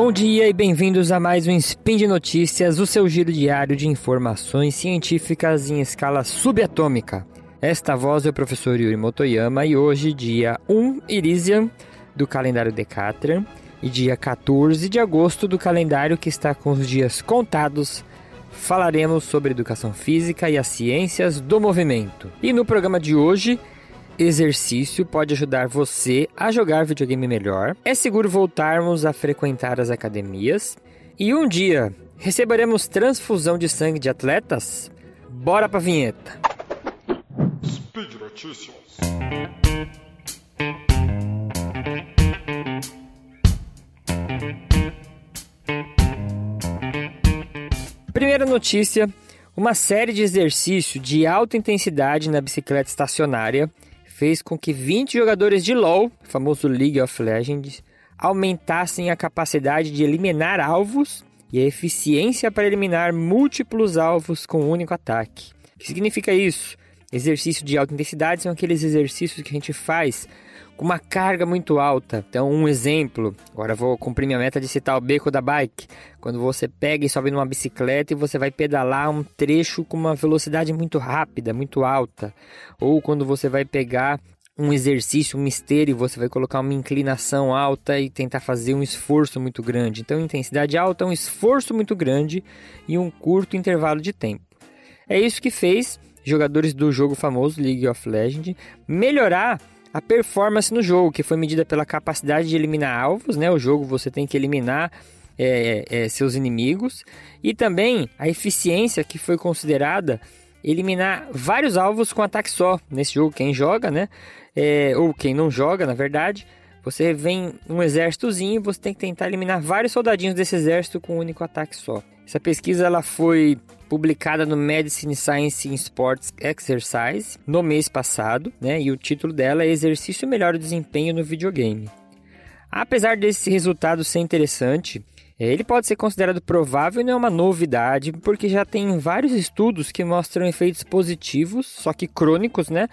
Bom dia e bem-vindos a mais um Spin de Notícias, o seu giro diário de informações científicas em escala subatômica. Esta voz é o professor Yuri Motoyama e hoje, dia 1 Irisian do calendário Decatran e dia 14 de agosto do calendário que está com os dias contados, falaremos sobre educação física e as ciências do movimento. E no programa de hoje, exercício pode ajudar você a jogar videogame melhor. É seguro voltarmos a frequentar as academias. E um dia receberemos transfusão de sangue de atletas? Bora pra vinheta! Speed Notícias. Primeira notícia: uma série de exercícios de alta intensidade na bicicleta estacionária fez com que 20 jogadores de LoL, famoso League of Legends, aumentassem a capacidade de eliminar alvos e a eficiência para eliminar múltiplos alvos com um único ataque. O que significa isso? Exercício de alta intensidade são aqueles exercícios que a gente faz com uma carga muito alta. Então, um exemplo, agora vou cumprir minha meta de citar o beco da bike. Quando você pega e sobe numa bicicleta e você vai pedalar um trecho com uma velocidade muito rápida, muito alta. Ou quando você vai pegar um exercício, um mistério, você vai colocar uma inclinação alta e tentar fazer um esforço muito grande. Então, intensidade alta, um esforço muito grande e um curto intervalo de tempo. É isso que fez jogadores do jogo famoso League of Legends melhorar a performance no jogo, que foi medida pela capacidade de eliminar alvos, né? O jogo você tem que eliminar é, é, seus inimigos e também a eficiência que foi considerada eliminar vários alvos com ataque só nesse jogo. Quem joga, né? É, ou quem não joga, na verdade, você vem um exércitozinho, você tem que tentar eliminar vários soldadinhos desse exército com um único ataque só. Essa pesquisa ela foi publicada no Medicine Science in Sports Exercise no mês passado, né? E o título dela é Exercício Melhor Desempenho no Videogame. Apesar desse resultado ser interessante, é, ele pode ser considerado provável e não é uma novidade, porque já tem vários estudos que mostram efeitos positivos, só que crônicos, né?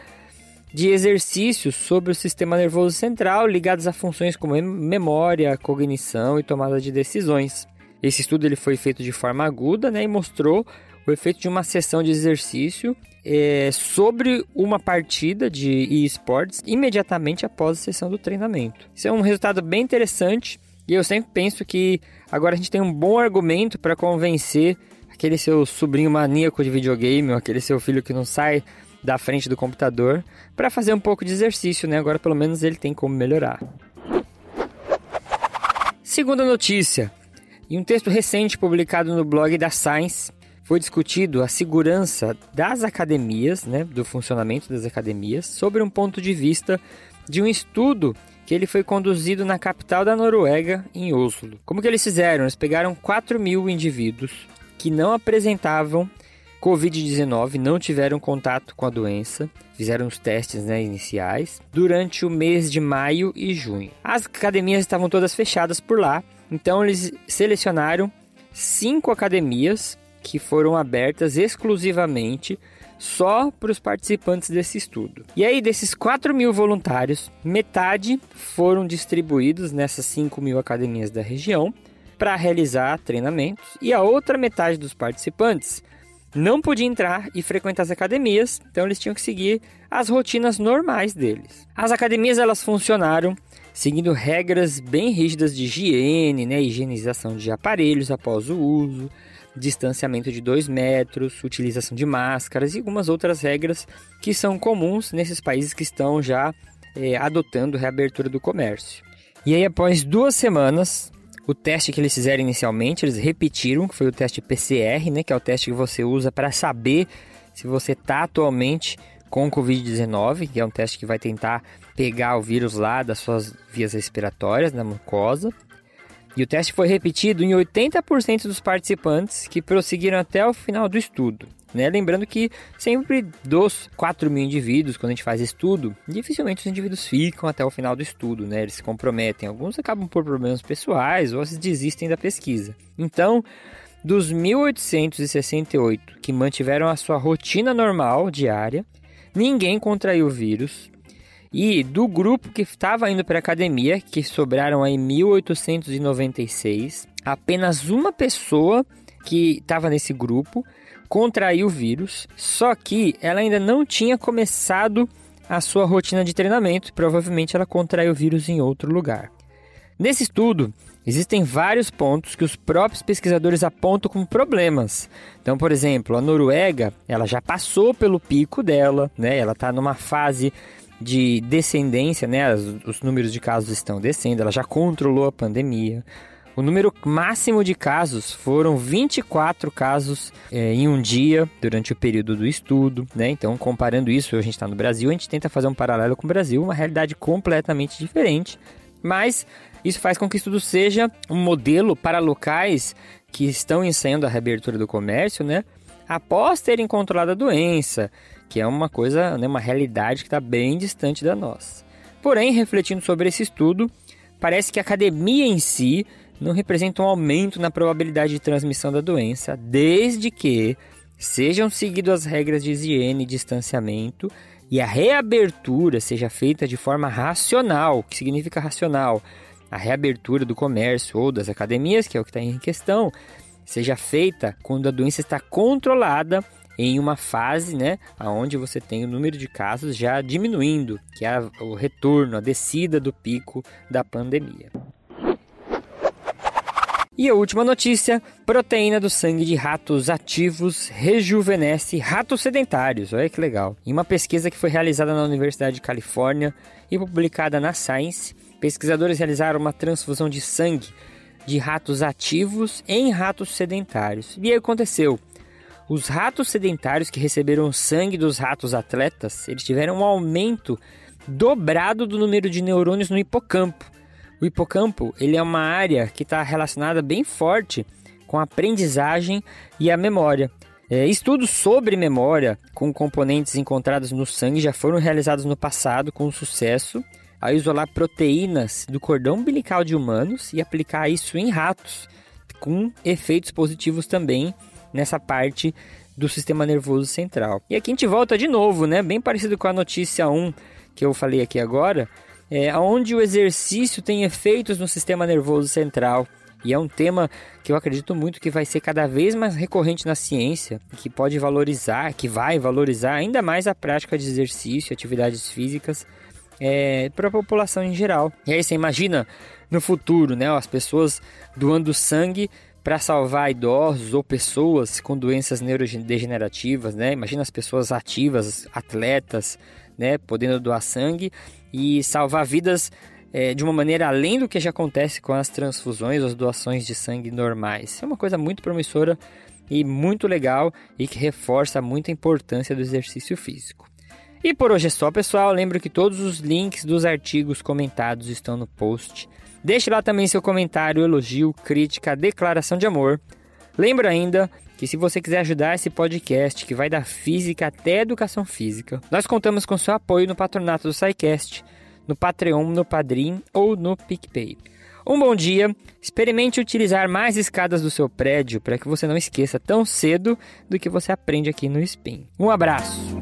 De exercícios sobre o sistema nervoso central ligados a funções como memória, cognição e tomada de decisões. Esse estudo ele foi feito de forma aguda né, e mostrou o efeito de uma sessão de exercício é, sobre uma partida de esportes imediatamente após a sessão do treinamento. Isso é um resultado bem interessante e eu sempre penso que agora a gente tem um bom argumento para convencer aquele seu sobrinho maníaco de videogame ou aquele seu filho que não sai da frente do computador para fazer um pouco de exercício, né? Agora pelo menos ele tem como melhorar. Segunda notícia: em um texto recente publicado no blog da Science, foi discutido a segurança das academias, né, do funcionamento das academias, sobre um ponto de vista de um estudo que ele foi conduzido na capital da Noruega, em Oslo. Como que eles fizeram? Eles pegaram 4 mil indivíduos que não apresentavam Covid-19, não tiveram contato com a doença, fizeram os testes né, iniciais durante o mês de maio e junho. As academias estavam todas fechadas por lá então eles selecionaram cinco academias que foram abertas exclusivamente só para os participantes desse estudo. E aí, desses 4 mil voluntários, metade foram distribuídos nessas 5 mil academias da região para realizar treinamentos, e a outra metade dos participantes não podia entrar e frequentar as academias, então eles tinham que seguir as rotinas normais deles. As academias elas funcionaram seguindo regras bem rígidas de higiene, né, higienização de aparelhos após o uso, distanciamento de 2 metros, utilização de máscaras e algumas outras regras que são comuns nesses países que estão já é, adotando reabertura do comércio. E aí, após duas semanas, o teste que eles fizeram inicialmente, eles repetiram, que foi o teste PCR, né, que é o teste que você usa para saber se você está atualmente com Covid-19, que é um teste que vai tentar pegar o vírus lá das suas vias respiratórias, na mucosa. E o teste foi repetido em 80% dos participantes que prosseguiram até o final do estudo. Né? Lembrando que sempre dos 4 mil indivíduos, quando a gente faz estudo, dificilmente os indivíduos ficam até o final do estudo, né? eles se comprometem. Alguns acabam por problemas pessoais ou se desistem da pesquisa. Então, dos 1868 que mantiveram a sua rotina normal diária, ninguém contraiu o vírus E do grupo que estava indo para a academia, que sobraram aí 1896, apenas uma pessoa que estava nesse grupo contraiu o vírus, só que ela ainda não tinha começado a sua rotina de treinamento, provavelmente ela contraiu o vírus em outro lugar. Nesse estudo, existem vários pontos que os próprios pesquisadores apontam como problemas. Então, por exemplo, a Noruega, ela já passou pelo pico dela, né? Ela está numa fase de descendência, né? Os, números de casos estão descendo, ela já controlou a pandemia. O número máximo de casos foram 24 casos é, em um dia durante o período do estudo, né? Então, comparando isso, a gente está no Brasil, a gente tenta fazer um paralelo com o Brasil, uma realidade completamente diferente, mas isso faz com que o estudo seja um modelo para locais que estão ensaiando a reabertura do comércio, né? Após terem controlado a doença, que é uma coisa, né, uma realidade que está bem distante da nossa. Porém, refletindo sobre esse estudo, parece que a academia em si não representa um aumento na probabilidade de transmissão da doença, desde que sejam seguidas as regras de higiene e distanciamento e a reabertura seja feita de forma racional. O que significa racional? A reabertura do comércio ou das academias, que é o que está em questão, seja feita quando a doença está controlada em uma fase, né, onde você tem o número de casos já diminuindo, que é o retorno, a descida do pico da pandemia. E a última notícia: proteína do sangue de ratos ativos rejuvenesce ratos sedentários. Olha que legal. Em uma pesquisa que foi realizada na Universidade de Califórnia e publicada na Science, pesquisadores realizaram uma transfusão de sangue de ratos ativos em ratos sedentários. E aí aconteceu. Os ratos sedentários que receberam sangue dos ratos atletas, eles tiveram um aumento dobrado do número de neurônios no hipocampo o hipocampo ele é uma área que está relacionada bem forte com a aprendizagem e a memória. É, estudos sobre memória com componentes encontrados no sangue já foram realizados no passado com sucesso ao isolar proteínas do cordão umbilical de humanos e aplicar isso em ratos, com efeitos positivos também nessa parte do sistema nervoso central. E aqui a gente volta de novo, né? Bem parecido com a notícia 1 que eu falei aqui agora, é, onde o exercício tem efeitos no sistema nervoso central. E é um tema que eu acredito muito que vai ser cada vez mais recorrente na ciência, que pode valorizar, que vai valorizar ainda mais a prática de exercício, atividades físicas é, para a população em geral. E aí você imagina no futuro, né, as pessoas doando sangue para salvar idosos ou pessoas com doenças neurodegenerativas, né? Imagina as pessoas ativas, atletas, né, podendo doar sangue e salvar vidas é, de uma maneira além do que já acontece com as transfusões as doações de sangue normais. É uma coisa muito promissora e muito legal e que reforça muito a importância do exercício físico. E por hoje é só, pessoal. Lembro que todos os links dos artigos comentados estão no post. Deixe lá também seu comentário, elogio, crítica, declaração de amor. Lembro ainda que se você quiser ajudar esse podcast que vai da física até educação física, nós contamos com seu apoio no patronato do SciCast, no Patreon, no Padrim ou no PicPay. Um bom dia, experimente utilizar mais escadas do seu prédio para que você não esqueça tão cedo do que você aprende aqui no Spin. Um abraço!